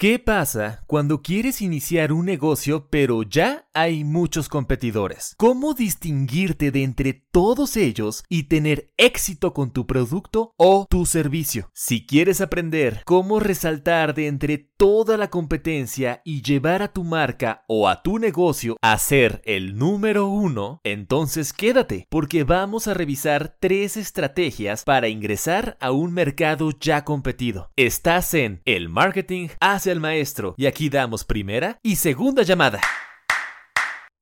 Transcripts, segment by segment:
¿Qué pasa cuando quieres iniciar un negocio pero ya hay muchos competidores? ¿Cómo distinguirte de entre todos ellos y tener éxito con tu producto o tu servicio? Si quieres aprender cómo resaltar de entre toda la competencia y llevar a tu marca o a tu negocio a ser el número uno, entonces quédate porque vamos a revisar tres estrategias para ingresar a un mercado ya competido. Estás en el marketing hacia el maestro y aquí damos primera y segunda llamada.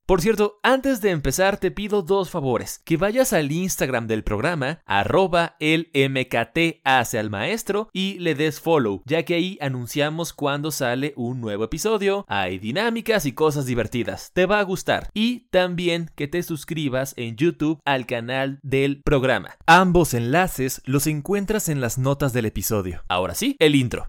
Por cierto, antes de empezar te pido dos favores. Que vayas al Instagram del programa, arroba el MKT hacia maestro y le des follow, ya que ahí anunciamos cuando sale un nuevo episodio, hay dinámicas y cosas divertidas. Te va a gustar. Y también que te suscribas en YouTube al canal del programa. Ambos enlaces los encuentras en las notas del episodio. Ahora sí, el intro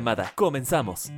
comenzamos.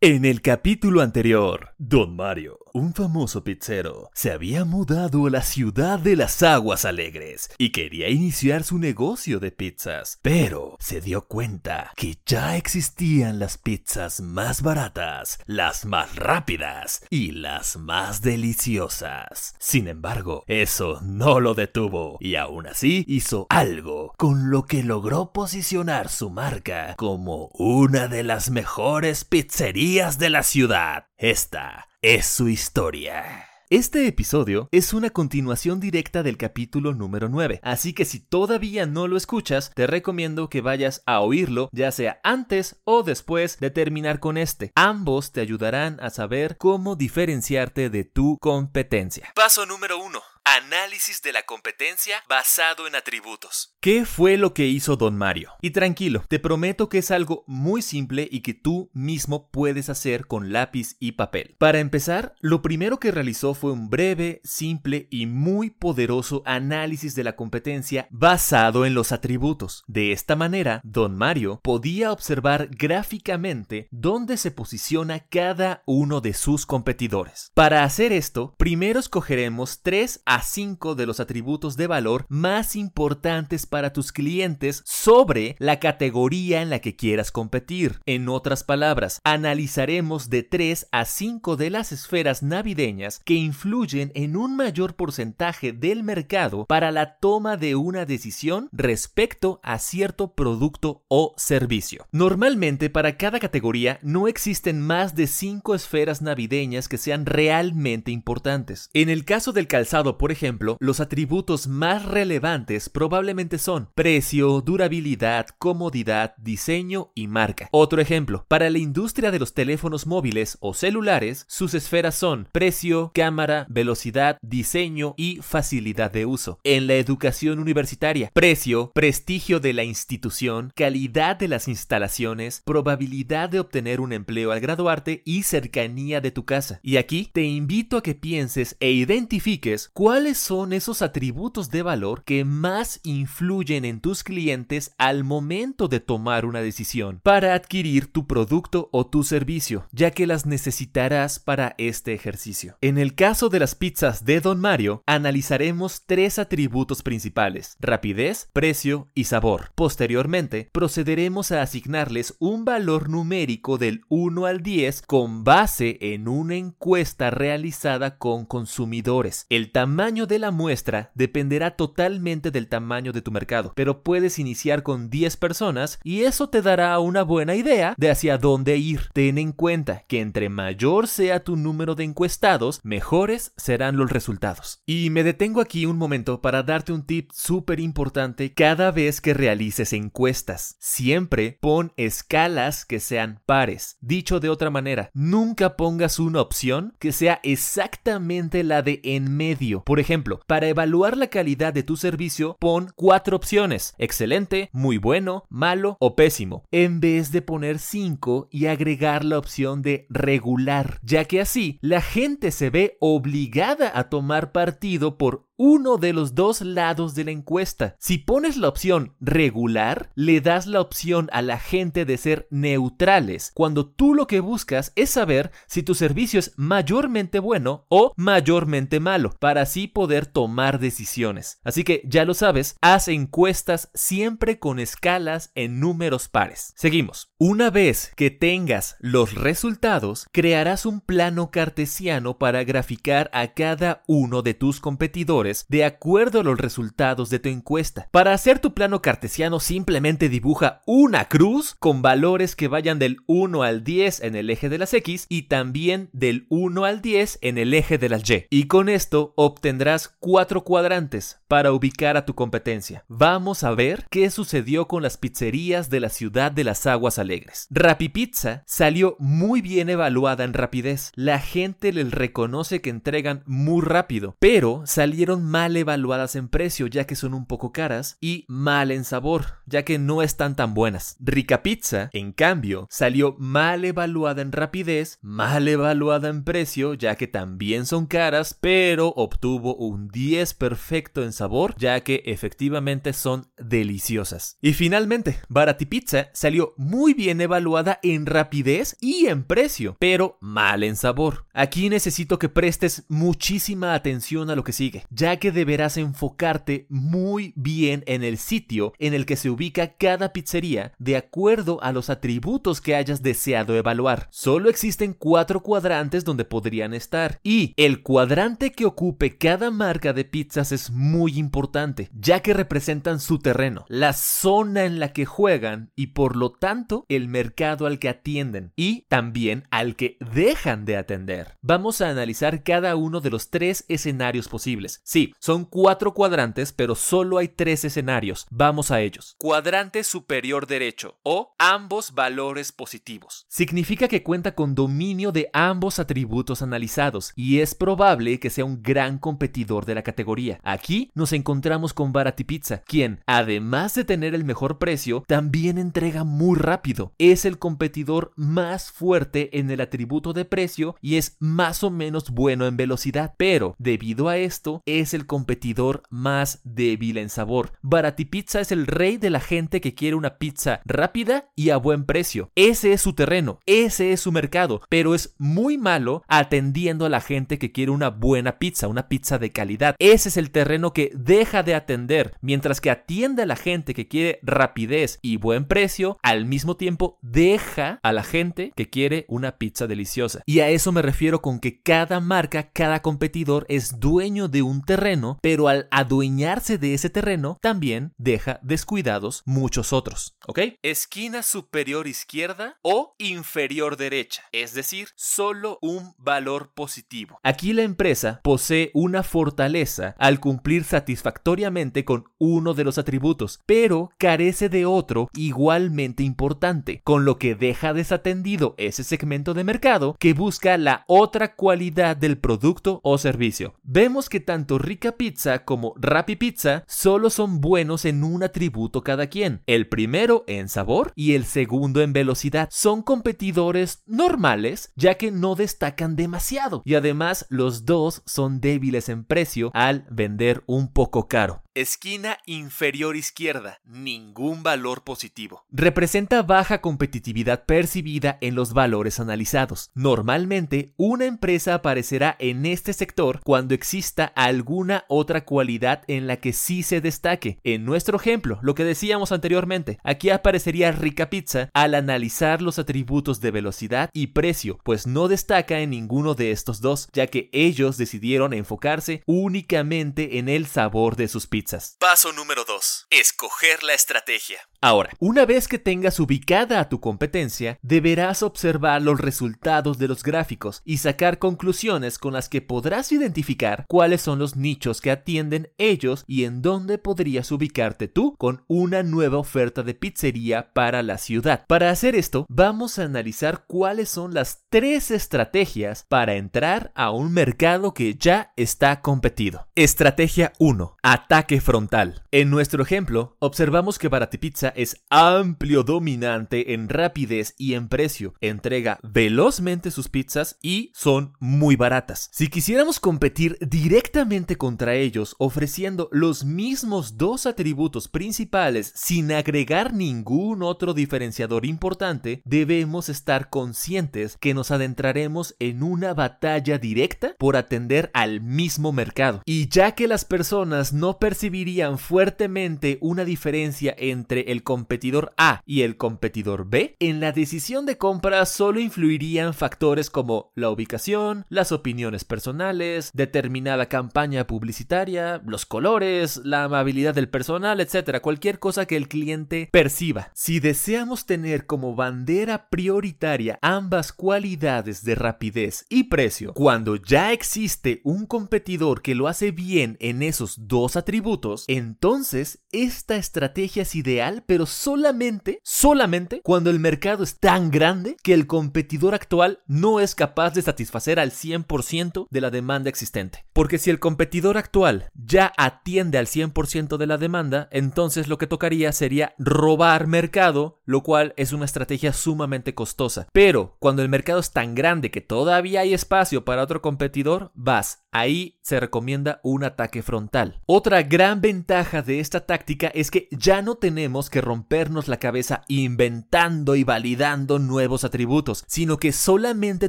En el capítulo anterior, Don Mario un famoso pizzero se había mudado a la ciudad de las aguas alegres y quería iniciar su negocio de pizzas, pero se dio cuenta que ya existían las pizzas más baratas, las más rápidas y las más deliciosas. Sin embargo, eso no lo detuvo y aún así hizo algo con lo que logró posicionar su marca como una de las mejores pizzerías de la ciudad. Esta es su historia. Este episodio es una continuación directa del capítulo número 9, así que si todavía no lo escuchas, te recomiendo que vayas a oírlo, ya sea antes o después de terminar con este. Ambos te ayudarán a saber cómo diferenciarte de tu competencia. Paso número 1 Análisis de la competencia basado en atributos. ¿Qué fue lo que hizo Don Mario? Y tranquilo, te prometo que es algo muy simple y que tú mismo puedes hacer con lápiz y papel. Para empezar, lo primero que realizó fue un breve, simple y muy poderoso análisis de la competencia basado en los atributos. De esta manera, Don Mario podía observar gráficamente dónde se posiciona cada uno de sus competidores. Para hacer esto, primero escogeremos tres a 5 de los atributos de valor más importantes para tus clientes sobre la categoría en la que quieras competir. En otras palabras, analizaremos de 3 a 5 de las esferas navideñas que influyen en un mayor porcentaje del mercado para la toma de una decisión respecto a cierto producto o servicio. Normalmente para cada categoría no existen más de 5 esferas navideñas que sean realmente importantes. En el caso del calzado, por ejemplo, los atributos más relevantes probablemente son precio, durabilidad, comodidad, diseño y marca. Otro ejemplo, para la industria de los teléfonos móviles o celulares, sus esferas son precio, cámara, velocidad, diseño y facilidad de uso. En la educación universitaria, precio, prestigio de la institución, calidad de las instalaciones, probabilidad de obtener un empleo al graduarte y cercanía de tu casa. Y aquí te invito a que pienses e identifiques cuál ¿Cuáles son esos atributos de valor que más influyen en tus clientes al momento de tomar una decisión para adquirir tu producto o tu servicio, ya que las necesitarás para este ejercicio? En el caso de las pizzas de Don Mario, analizaremos tres atributos principales, rapidez, precio y sabor. Posteriormente, procederemos a asignarles un valor numérico del 1 al 10 con base en una encuesta realizada con consumidores. El tamaño tamaño de la muestra dependerá totalmente del tamaño de tu mercado, pero puedes iniciar con 10 personas y eso te dará una buena idea de hacia dónde ir. Ten en cuenta que entre mayor sea tu número de encuestados, mejores serán los resultados. Y me detengo aquí un momento para darte un tip súper importante cada vez que realices encuestas. Siempre pon escalas que sean pares. Dicho de otra manera, nunca pongas una opción que sea exactamente la de en medio. Por ejemplo, para evaluar la calidad de tu servicio, pon cuatro opciones. Excelente, muy bueno, malo o pésimo. En vez de poner cinco y agregar la opción de regular, ya que así la gente se ve obligada a tomar partido por uno de los dos lados de la encuesta. Si pones la opción regular, le das la opción a la gente de ser neutrales, cuando tú lo que buscas es saber si tu servicio es mayormente bueno o mayormente malo, para así poder tomar decisiones. Así que ya lo sabes, haz encuestas siempre con escalas en números pares. Seguimos. Una vez que tengas los resultados, crearás un plano cartesiano para graficar a cada uno de tus competidores de acuerdo a los resultados de tu encuesta. Para hacer tu plano cartesiano simplemente dibuja una cruz con valores que vayan del 1 al 10 en el eje de las X y también del 1 al 10 en el eje de las Y. Y con esto obtendrás cuatro cuadrantes para ubicar a tu competencia. Vamos a ver qué sucedió con las pizzerías de la ciudad de las aguas alegres. Rapipizza salió muy bien evaluada en rapidez. La gente les reconoce que entregan muy rápido, pero salieron mal evaluadas en precio ya que son un poco caras y mal en sabor ya que no están tan buenas. Rica Pizza, en cambio, salió mal evaluada en rapidez, mal evaluada en precio ya que también son caras, pero obtuvo un 10 perfecto en sabor ya que efectivamente son deliciosas. Y finalmente, Barati Pizza salió muy bien evaluada en rapidez y en precio, pero mal en sabor. Aquí necesito que prestes muchísima atención a lo que sigue, ya que deberás enfocarte muy bien en el sitio en el que se ubica cada pizzería de acuerdo a los atributos que hayas deseado evaluar. Solo existen cuatro cuadrantes donde podrían estar y el cuadrante que ocupe cada marca de pizzas es muy importante, ya que representan su terreno, la zona en la que juegan y por lo tanto el mercado al que atienden y también al que dejan de atender. Vamos a analizar cada uno de los tres escenarios posibles. Sí, son cuatro cuadrantes, pero solo hay tres escenarios. Vamos a ellos. Cuadrante superior derecho o ambos valores positivos. Significa que cuenta con dominio de ambos atributos analizados y es probable que sea un gran competidor de la categoría. Aquí nos encontramos con Barati Pizza, quien, además de tener el mejor precio, también entrega muy rápido. Es el competidor más fuerte en el atributo de precio y es más o menos bueno en velocidad, pero debido a esto es es el competidor más débil en sabor. Barati Pizza es el rey de la gente que quiere una pizza rápida y a buen precio. Ese es su terreno, ese es su mercado, pero es muy malo atendiendo a la gente que quiere una buena pizza, una pizza de calidad. Ese es el terreno que deja de atender, mientras que atiende a la gente que quiere rapidez y buen precio, al mismo tiempo deja a la gente que quiere una pizza deliciosa. Y a eso me refiero con que cada marca, cada competidor es dueño de un terreno pero al adueñarse de ese terreno también deja descuidados muchos otros. ¿Ok? Esquina superior izquierda o inferior derecha, es decir, solo un valor positivo. Aquí la empresa posee una fortaleza al cumplir satisfactoriamente con uno de los atributos, pero carece de otro igualmente importante, con lo que deja desatendido ese segmento de mercado que busca la otra cualidad del producto o servicio. Vemos que tanto Rica Pizza como Rappi Pizza solo son buenos en un atributo cada quien. El primero en sabor y el segundo en velocidad. Son competidores normales ya que no destacan demasiado y además los dos son débiles en precio al vender un poco caro. Esquina inferior izquierda, ningún valor positivo. Representa baja competitividad percibida en los valores analizados. Normalmente, una empresa aparecerá en este sector cuando exista alguna otra cualidad en la que sí se destaque. En nuestro ejemplo, lo que decíamos anteriormente, aquí aparecería Rica Pizza al analizar los atributos de velocidad y precio, pues no destaca en ninguno de estos dos, ya que ellos decidieron enfocarse únicamente en el sabor de sus pizzas. Paso número 2. Escoger la estrategia. Ahora, una vez que tengas ubicada a tu competencia, deberás observar los resultados de los gráficos y sacar conclusiones con las que podrás identificar cuáles son los nichos que atienden ellos y en dónde podrías ubicarte tú con una nueva oferta de pizzería para la ciudad. Para hacer esto, vamos a analizar cuáles son las tres estrategias para entrar a un mercado que ya está competido. Estrategia 1. Ataque frontal. En nuestro ejemplo, observamos que Barati Pizza es amplio dominante en rapidez y en precio. Entrega velozmente sus pizzas y son muy baratas. Si quisiéramos competir directamente contra ellos ofreciendo los mismos dos atributos principales sin agregar ningún otro diferenciador importante, debemos estar conscientes que nos adentraremos en una batalla directa por atender al mismo mercado. Y ya que las personas no percibirían fuertemente una diferencia entre el competidor A y el competidor B, en la decisión de compra solo influirían factores como la ubicación, las opiniones personales, determinada campaña publicitaria, los colores, la amabilidad del personal, etc. Cualquier cosa que el cliente perciba. Si deseamos tener como bandera prioritaria ambas cualidades de rapidez y precio, cuando ya existe un competidor que lo hace bien en esos dos atributos, entonces esta estrategia es ideal, pero solamente, solamente cuando el mercado es tan grande que el competidor actual no es capaz de satisfacer al 100% de la demanda existente. Porque si el competidor actual ya atiende al 100% de la demanda, entonces lo que tocaría sería robar mercado, lo cual es una estrategia sumamente costosa. Pero cuando el mercado es tan grande que todavía hay espacio para otro competidor, vas. Ahí se recomienda un ataque frontal. Otra gran ventaja de esta táctica es que ya no tenemos que rompernos la cabeza inventando y validando nuevos atributos, sino que solamente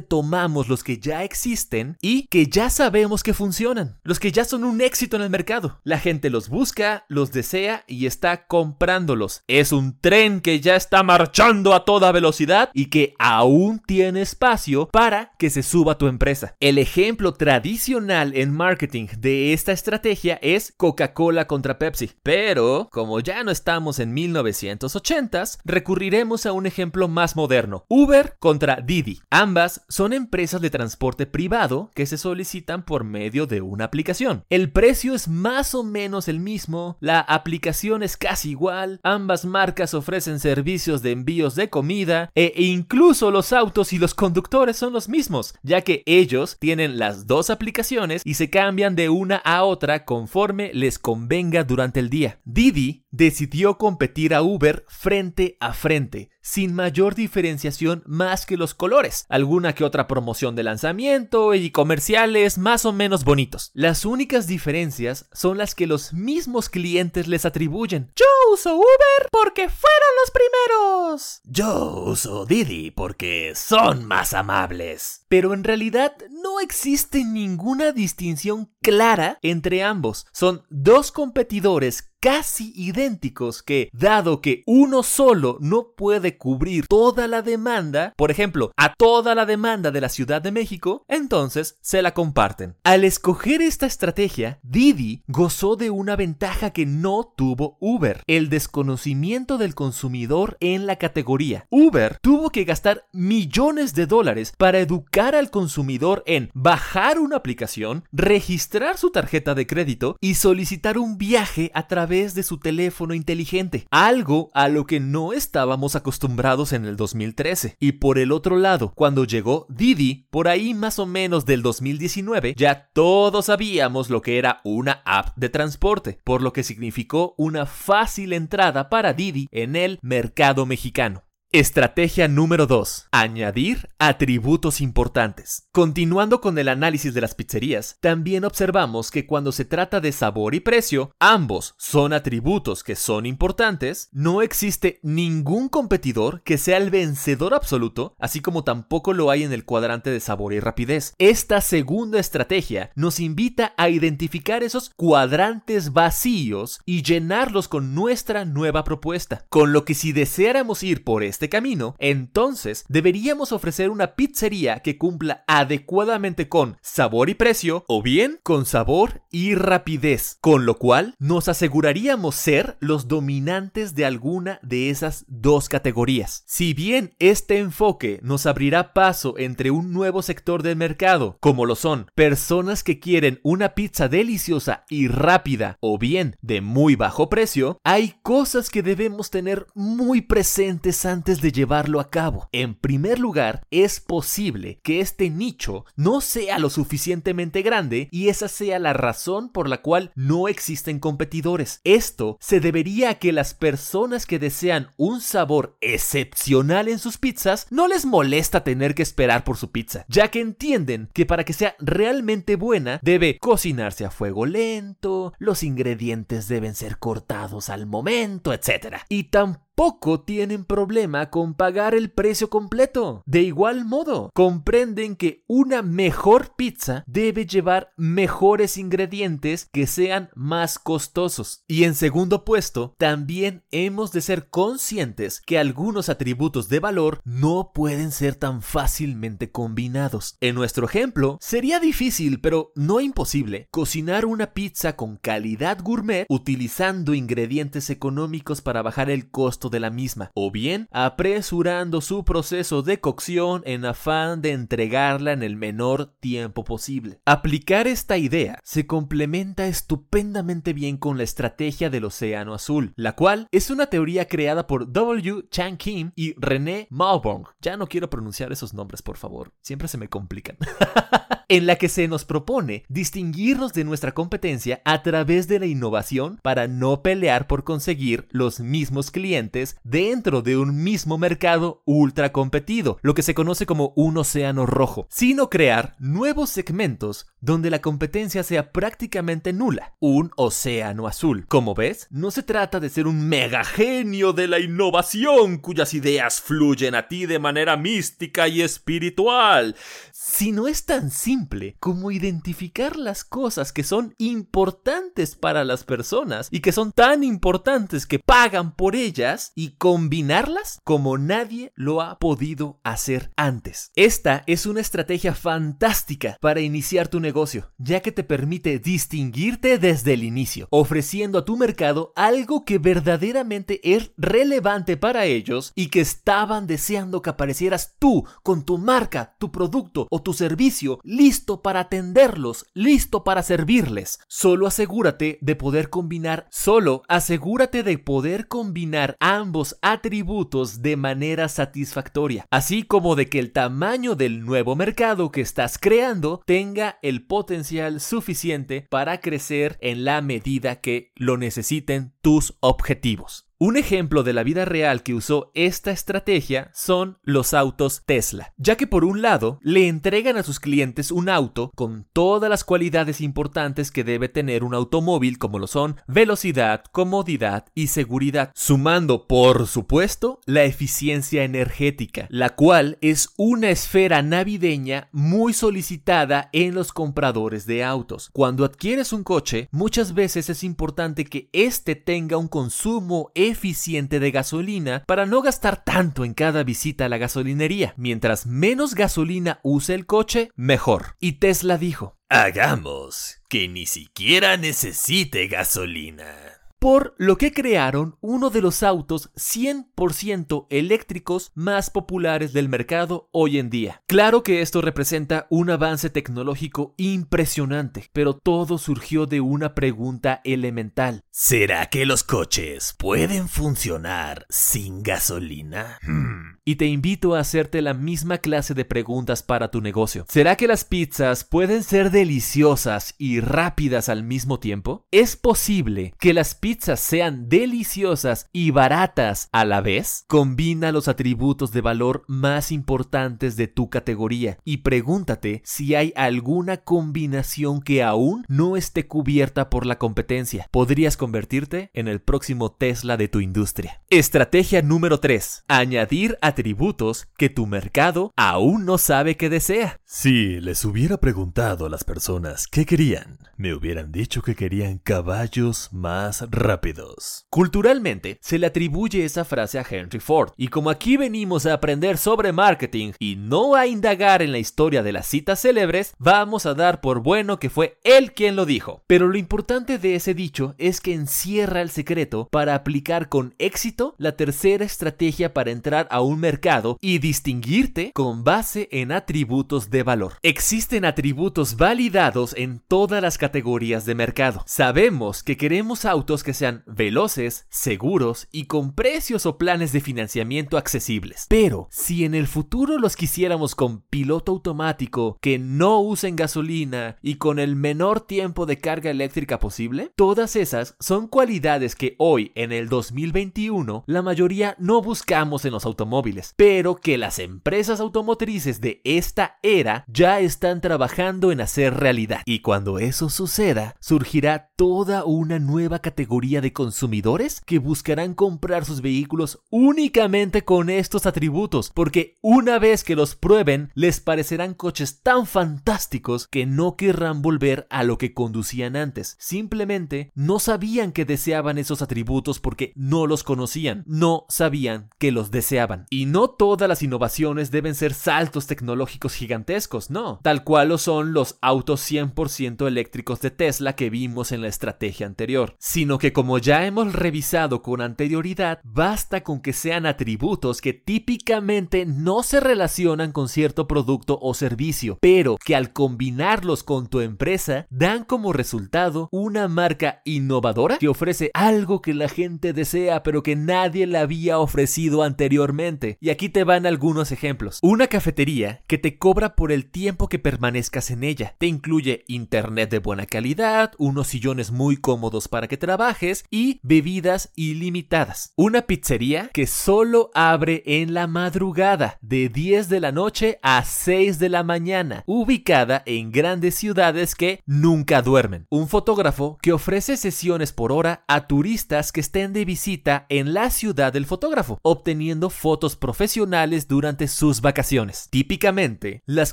tomamos los que ya existen y que ya sabemos que funcionan, los que ya son un éxito en el mercado. La gente los busca, los desea y está comprándolos. Es un tren que ya está marchando a toda velocidad y que aún tiene espacio para que se suba tu empresa. El ejemplo tradicional en marketing de esta estrategia es Coca-Cola contra Pepsi. Pero, como ya no estamos en 1980s, recurriremos a un ejemplo más moderno. Uber contra Didi. Ambas son empresas de transporte privado que se solicitan por medio de una aplicación. El precio es más o menos el mismo, la aplicación es casi igual, ambas marcas ofrecen servicios de envíos de comida e incluso los autos y los conductores son los mismos, ya que ellos tienen las dos aplicaciones y se cambian de una a otra conforme les convenga durante el día. Didi decidió competir a Uber frente a frente, sin mayor diferenciación más que los colores, alguna que otra promoción de lanzamiento y comerciales más o menos bonitos. Las únicas diferencias son las que los mismos clientes les atribuyen. Yo uso Uber porque fueron los primeros. Yo uso Didi porque son más amables. Pero en realidad no existe ninguna distinción clara entre ambos. Son dos competidores casi idénticos que, dado que uno solo no puede cubrir toda la demanda, por ejemplo, a toda la demanda de la Ciudad de México, entonces se la comparten. Al escoger esta estrategia, Didi gozó de una ventaja que no tuvo Uber, el desconocimiento del consumidor en la categoría. Uber tuvo que gastar millones de dólares para educar al consumidor en bajar una aplicación, registrar su tarjeta de crédito y solicitar un viaje a de su teléfono inteligente, algo a lo que no estábamos acostumbrados en el 2013. Y por el otro lado, cuando llegó Didi, por ahí más o menos del 2019, ya todos sabíamos lo que era una app de transporte, por lo que significó una fácil entrada para Didi en el mercado mexicano. Estrategia número 2. Añadir atributos importantes. Continuando con el análisis de las pizzerías, también observamos que cuando se trata de sabor y precio, ambos son atributos que son importantes, no existe ningún competidor que sea el vencedor absoluto, así como tampoco lo hay en el cuadrante de sabor y rapidez. Esta segunda estrategia nos invita a identificar esos cuadrantes vacíos y llenarlos con nuestra nueva propuesta. Con lo que si deseáramos ir por este camino, entonces deberíamos ofrecer una pizzería que cumpla adecuadamente con sabor y precio o bien con sabor y rapidez, con lo cual nos aseguraríamos ser los dominantes de alguna de esas dos categorías. Si bien este enfoque nos abrirá paso entre un nuevo sector del mercado, como lo son personas que quieren una pizza deliciosa y rápida o bien de muy bajo precio, hay cosas que debemos tener muy presentes de llevarlo a cabo. En primer lugar, es posible que este nicho no sea lo suficientemente grande y esa sea la razón por la cual no existen competidores. Esto se debería a que las personas que desean un sabor excepcional en sus pizzas no les molesta tener que esperar por su pizza, ya que entienden que para que sea realmente buena debe cocinarse a fuego lento, los ingredientes deben ser cortados al momento, etc. Y tampoco poco tienen problema con pagar el precio completo. De igual modo, comprenden que una mejor pizza debe llevar mejores ingredientes que sean más costosos. Y en segundo puesto, también hemos de ser conscientes que algunos atributos de valor no pueden ser tan fácilmente combinados. En nuestro ejemplo, sería difícil, pero no imposible, cocinar una pizza con calidad gourmet utilizando ingredientes económicos para bajar el costo de la misma, o bien apresurando su proceso de cocción en afán de entregarla en el menor tiempo posible. Aplicar esta idea se complementa estupendamente bien con la estrategia del Océano Azul, la cual es una teoría creada por W. Chang Kim y René Malbon. Ya no quiero pronunciar esos nombres, por favor, siempre se me complican. en la que se nos propone distinguirnos de nuestra competencia a través de la innovación para no pelear por conseguir los mismos clientes dentro de un mismo mercado ultra competido, lo que se conoce como un océano rojo, sino crear nuevos segmentos donde la competencia sea prácticamente nula, un océano azul. Como ves, no se trata de ser un mega genio de la innovación cuyas ideas fluyen a ti de manera mística y espiritual, si no es tan simple como identificar las cosas que son importantes para las personas y que son tan importantes que pagan por ellas y combinarlas como nadie lo ha podido hacer antes. Esta es una estrategia fantástica para iniciar tu negocio, ya que te permite distinguirte desde el inicio, ofreciendo a tu mercado algo que verdaderamente es relevante para ellos y que estaban deseando que aparecieras tú con tu marca, tu producto o tu servicio listo para atenderlos, listo para servirles. Solo asegúrate de poder combinar, solo asegúrate de poder combinar ambos atributos de manera satisfactoria, así como de que el tamaño del nuevo mercado que estás creando tenga el potencial suficiente para crecer en la medida que lo necesiten tus objetivos. Un ejemplo de la vida real que usó esta estrategia son los autos Tesla, ya que por un lado le entregan a sus clientes un auto con todas las cualidades importantes que debe tener un automóvil como lo son velocidad, comodidad y seguridad, sumando por supuesto la eficiencia energética, la cual es una esfera navideña muy solicitada en los compradores de autos. Cuando adquieres un coche, muchas veces es importante que éste tenga un consumo eficiente de gasolina para no gastar tanto en cada visita a la gasolinería. Mientras menos gasolina use el coche, mejor. Y Tesla dijo, Hagamos que ni siquiera necesite gasolina por lo que crearon uno de los autos 100% eléctricos más populares del mercado hoy en día. Claro que esto representa un avance tecnológico impresionante, pero todo surgió de una pregunta elemental. ¿Será que los coches pueden funcionar sin gasolina? Hmm. Y te invito a hacerte la misma clase de preguntas para tu negocio. ¿Será que las pizzas pueden ser deliciosas y rápidas al mismo tiempo? ¿Es posible que las pizzas pizzas sean deliciosas y baratas a la vez? Combina los atributos de valor más importantes de tu categoría y pregúntate si hay alguna combinación que aún no esté cubierta por la competencia. Podrías convertirte en el próximo Tesla de tu industria. Estrategia número 3. Añadir atributos que tu mercado aún no sabe que desea. Si les hubiera preguntado a las personas qué querían, me hubieran dicho que querían caballos más rápidos. Culturalmente, se le atribuye esa frase a Henry Ford, y como aquí venimos a aprender sobre marketing y no a indagar en la historia de las citas célebres, vamos a dar por bueno que fue él quien lo dijo. Pero lo importante de ese dicho es que encierra el secreto para aplicar con éxito la tercera estrategia para entrar a un mercado y distinguirte con base en atributos de valor. Existen atributos validados en todas las categorías de mercado. Sabemos que queremos autos que sean veloces, seguros y con precios o planes de financiamiento accesibles. Pero si en el futuro los quisiéramos con piloto automático, que no usen gasolina y con el menor tiempo de carga eléctrica posible, todas esas son cualidades que hoy en el 2021 la mayoría no buscamos en los automóviles, pero que las empresas automotrices de esta era ya están trabajando en hacer realidad. Y cuando eso suceda, surgirá toda una nueva categoría de consumidores que buscarán comprar sus vehículos únicamente con estos atributos, porque una vez que los prueben, les parecerán coches tan fantásticos que no querrán volver a lo que conducían antes. Simplemente no sabían que deseaban esos atributos porque no los conocían, no sabían que los deseaban. Y no todas las innovaciones deben ser saltos tecnológicos gigantescos, no, tal cual lo son los autos 100% eléctricos de Tesla que vimos en la estrategia anterior, sino que como ya hemos revisado con anterioridad, basta con que sean atributos que típicamente no se relacionan con cierto producto o servicio, pero que al combinarlos con tu empresa dan como resultado una marca innovadora que ofrece algo que la gente desea pero que nadie le había ofrecido anteriormente. Y aquí te van algunos ejemplos. Una cafetería que te cobra por el tiempo que permanezcas en ella. Te incluye internet de buena calidad, unos sillones muy cómodos para que trabajes y bebidas ilimitadas. Una pizzería que solo abre en la madrugada de 10 de la noche a 6 de la mañana, ubicada en grandes ciudades que nunca duermen. Un fotógrafo que ofrece sesiones por hora a turistas que estén de visita en la ciudad del fotógrafo, obteniendo fotos profesionales durante sus vacaciones. Típicamente, las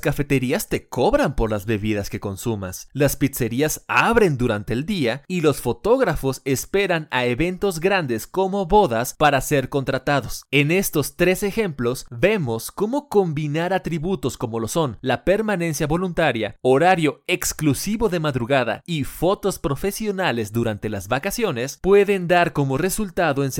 cafeterías te cobran por las bebidas que consumas, las pizzerías abren durante el día y los fotógrafos esperan a eventos grandes como bodas para ser contratados. En estos tres ejemplos vemos cómo combinar atributos como lo son la permanencia voluntaria, horario exclusivo de madrugada y fotos profesionales durante las vacaciones pueden dar como resultado en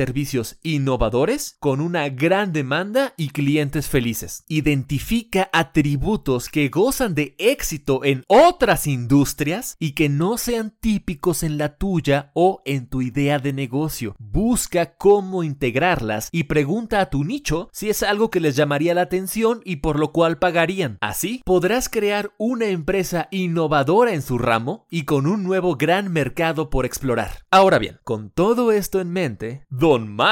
innovadores con una gran demanda y clientes felices. Identifica atributos que gozan de éxito en otras industrias y que no sean típicos en la tuya o en tu idea de negocio. Busca cómo integrarlas y pregunta a tu nicho si es algo que les llamaría la atención y por lo cual pagarían. Así podrás crear una empresa innovadora en su ramo y con un nuevo gran mercado por explorar. Ahora bien, con todo esto en mente, Don Mario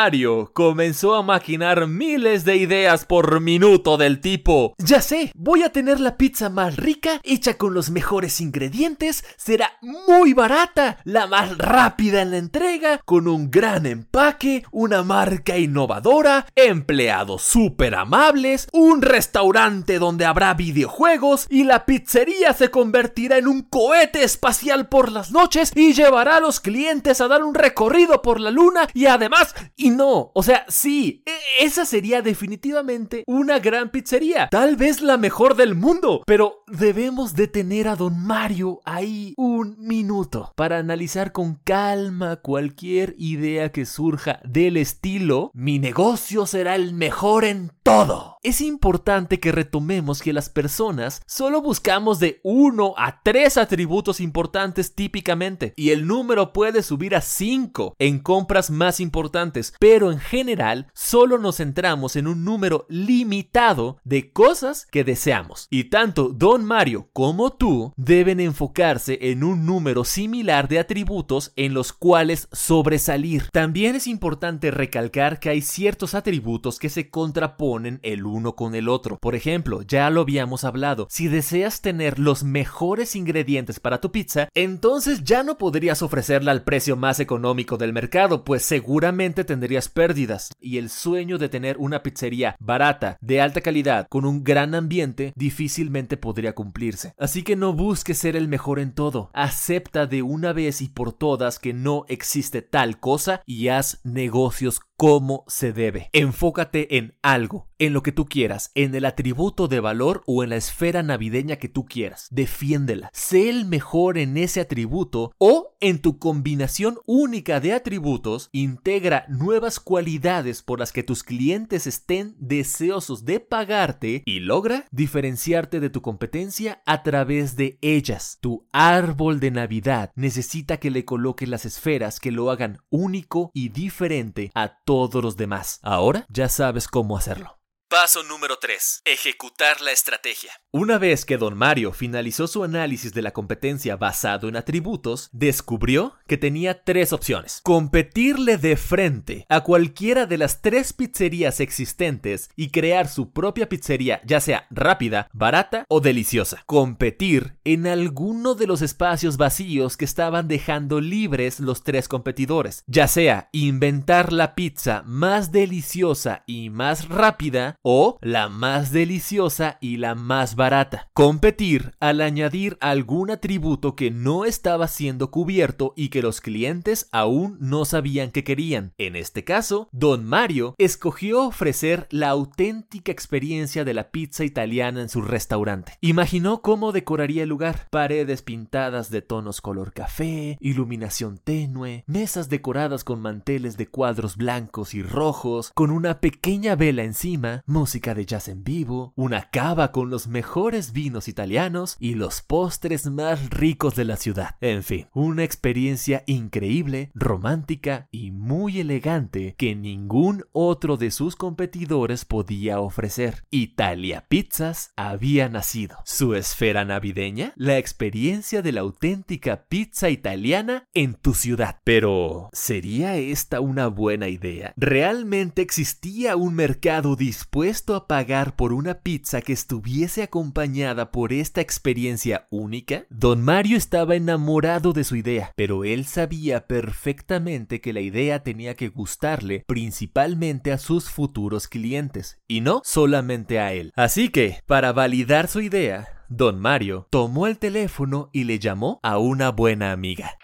comenzó a maquinar miles de ideas por minuto del tipo, ya sé, voy a tener la pizza más rica, hecha con los mejores ingredientes, será muy barata, la más rápida en la entrega, con un gran empaque, una marca innovadora, empleados súper amables, un restaurante donde habrá videojuegos y la pizzería se convertirá en un cohete espacial por las noches y llevará a los clientes a dar un recorrido por la luna y además, y no, o sea, sí, e, esa sería definitivamente una gran pizzería, tal vez la mejor del mundo, pero debemos detener a don Mario ahí un minuto para analizar con calma cualquier idea que surja del estilo mi negocio será el mejor en todo. Es importante que retomemos que las personas solo buscamos de uno a tres atributos importantes típicamente y el número puede subir a cinco en compras más importantes pero en general solo nos centramos en un número limitado de cosas que deseamos. Y tanto Don Mario como tú deben enfocarse en un número similar de atributos en los cuales sobresalir. También es importante recalcar que hay ciertos atributos que se contraponen el uno con el otro. Por ejemplo, ya lo habíamos hablado, si deseas tener los mejores ingredientes para tu pizza, entonces ya no podrías ofrecerla al precio más económico del mercado, pues seguramente tendrías pérdidas. Y el sueño de tener una pizzería barata, de alta calidad, con un gran ambiente, difícilmente podría cumplirse. Así que no busques ser el mejor en todo. Acepta de una vez y por todas que no existe tal cosa y haz negocios como se debe. Enfócate en algo, en lo que tú quieras, en el atributo de valor o en la esfera navideña que tú quieras. Defiéndela. Sé el mejor en ese atributo o en tu combinación única de atributos, integra nuevas cualidades por las que tus clientes estén deseosos de pagarte y logra diferenciarte de tu competencia a través de ellas. Tu árbol de Navidad necesita que le coloques las esferas que lo hagan único y diferente a todos los demás. Ahora ya sabes cómo hacerlo. Paso número 3. Ejecutar la estrategia. Una vez que don Mario finalizó su análisis de la competencia basado en atributos, descubrió que tenía tres opciones. Competirle de frente a cualquiera de las tres pizzerías existentes y crear su propia pizzería, ya sea rápida, barata o deliciosa. Competir en alguno de los espacios vacíos que estaban dejando libres los tres competidores, ya sea inventar la pizza más deliciosa y más rápida o la más deliciosa y la más barata. Competir al añadir algún atributo que no estaba siendo cubierto y que los clientes aún no sabían que querían. En este caso, Don Mario escogió ofrecer la auténtica experiencia de la pizza italiana en su restaurante. Imaginó cómo decoraría el lugar. Paredes pintadas de tonos color café, iluminación tenue, mesas decoradas con manteles de cuadros blancos y rojos, con una pequeña vela encima, música de jazz en vivo, una cava con los mejores vinos italianos y los postres más ricos de la ciudad. En fin, una experiencia increíble, romántica y muy elegante que ningún otro de sus competidores podía ofrecer. Italia Pizzas había nacido. Su esfera navideña, la experiencia de la auténtica pizza italiana en tu ciudad. Pero, ¿sería esta una buena idea? ¿Realmente existía un mercado dispuesto a pagar por una pizza que estuviese acompañada por esta experiencia única? Don Mario estaba enamorado de su idea, pero él sabía perfectamente que la idea tenía que gustarle principalmente a sus futuros clientes, y no solamente a él. Así que, para validar su idea, Don Mario tomó el teléfono y le llamó a una buena amiga.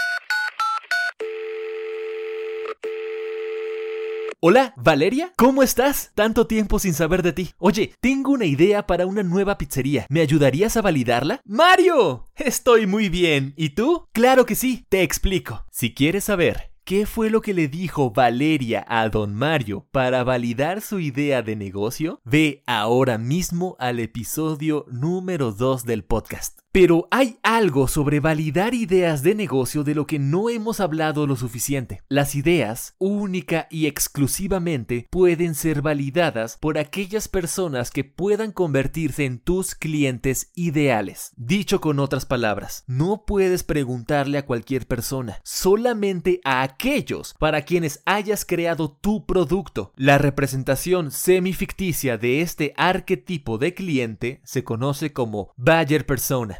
Hola, Valeria, ¿cómo estás? Tanto tiempo sin saber de ti. Oye, tengo una idea para una nueva pizzería. ¿Me ayudarías a validarla? Mario, estoy muy bien. ¿Y tú? Claro que sí, te explico. Si quieres saber ¿Qué fue lo que le dijo Valeria a don Mario para validar su idea de negocio? Ve ahora mismo al episodio número 2 del podcast. Pero hay algo sobre validar ideas de negocio de lo que no hemos hablado lo suficiente. Las ideas, única y exclusivamente, pueden ser validadas por aquellas personas que puedan convertirse en tus clientes ideales. Dicho con otras palabras, no puedes preguntarle a cualquier persona, solamente a aquellos para quienes hayas creado tu producto. La representación semificticia de este arquetipo de cliente se conoce como buyer persona.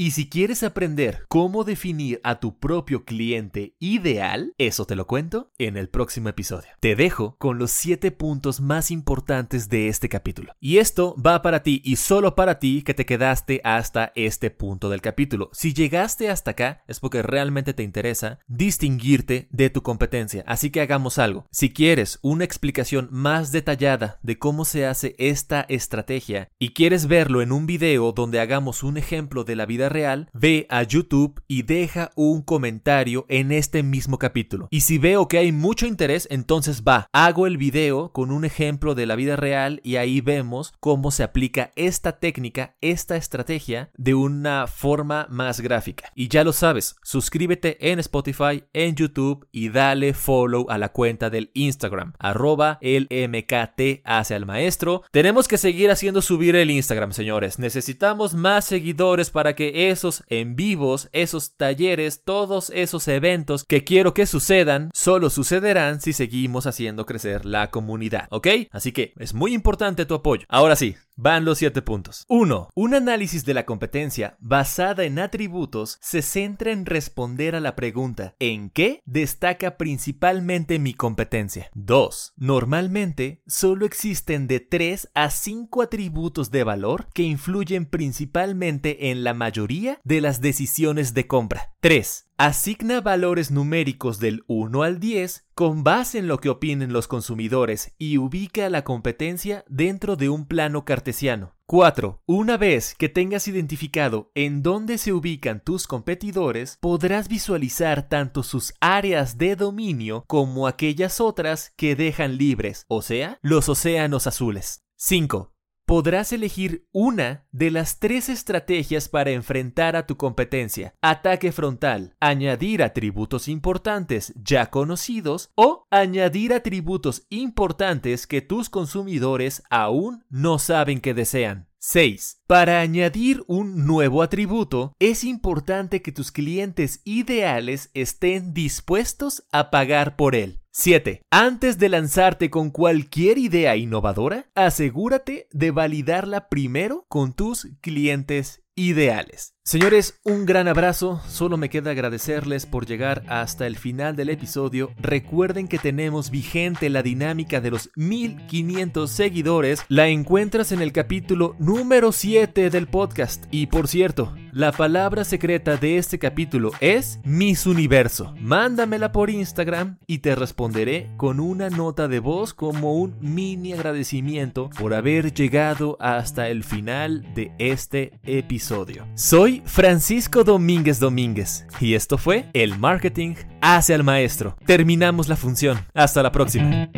Y si quieres aprender cómo definir a tu propio cliente ideal, eso te lo cuento en el próximo episodio. Te dejo con los 7 puntos más importantes de este capítulo. Y esto va para ti y solo para ti que te quedaste hasta este punto del capítulo. Si llegaste hasta acá es porque realmente te interesa distinguirte de tu competencia. Así que hagamos algo. Si quieres una explicación más detallada de cómo se hace esta estrategia y quieres verlo en un video donde hagamos un ejemplo de la vida real, ve a YouTube y deja un comentario en este mismo capítulo. Y si veo que hay mucho interés, entonces va, hago el video con un ejemplo de la vida real y ahí vemos cómo se aplica esta técnica, esta estrategia de una forma más gráfica. Y ya lo sabes, suscríbete en Spotify, en YouTube y dale follow a la cuenta del Instagram, arroba el MKT hacia el maestro. Tenemos que seguir haciendo subir el Instagram, señores. Necesitamos más seguidores para que esos en vivos, esos talleres, todos esos eventos que quiero que sucedan, solo sucederán si seguimos haciendo crecer la comunidad, ¿ok? Así que es muy importante tu apoyo. Ahora sí, Van los 7 puntos. 1. Un análisis de la competencia basada en atributos se centra en responder a la pregunta ¿en qué destaca principalmente mi competencia? 2. Normalmente solo existen de 3 a 5 atributos de valor que influyen principalmente en la mayoría de las decisiones de compra. 3. Asigna valores numéricos del 1 al 10 con base en lo que opinen los consumidores y ubica la competencia dentro de un plano cartesiano. 4. Una vez que tengas identificado en dónde se ubican tus competidores, podrás visualizar tanto sus áreas de dominio como aquellas otras que dejan libres, o sea, los océanos azules. 5 podrás elegir una de las tres estrategias para enfrentar a tu competencia. Ataque frontal, añadir atributos importantes ya conocidos o añadir atributos importantes que tus consumidores aún no saben que desean. 6. Para añadir un nuevo atributo, es importante que tus clientes ideales estén dispuestos a pagar por él. 7. Antes de lanzarte con cualquier idea innovadora, asegúrate de validarla primero con tus clientes ideales. Señores, un gran abrazo, solo me queda agradecerles por llegar hasta el final del episodio. Recuerden que tenemos vigente la dinámica de los 1500 seguidores, la encuentras en el capítulo número 7 del podcast. Y por cierto, la palabra secreta de este capítulo es Miss Universo. Mándamela por Instagram y te responderé con una nota de voz como un mini agradecimiento por haber llegado hasta el final de este episodio. Soy Francisco Domínguez Domínguez y esto fue El Marketing hacia el Maestro. Terminamos la función. Hasta la próxima.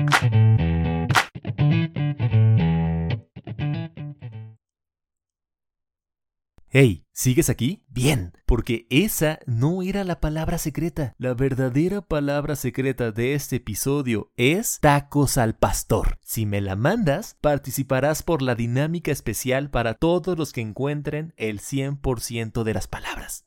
Hey, ¿sigues aquí? Bien, porque esa no era la palabra secreta. La verdadera palabra secreta de este episodio es tacos al pastor. Si me la mandas, participarás por la dinámica especial para todos los que encuentren el 100% de las palabras.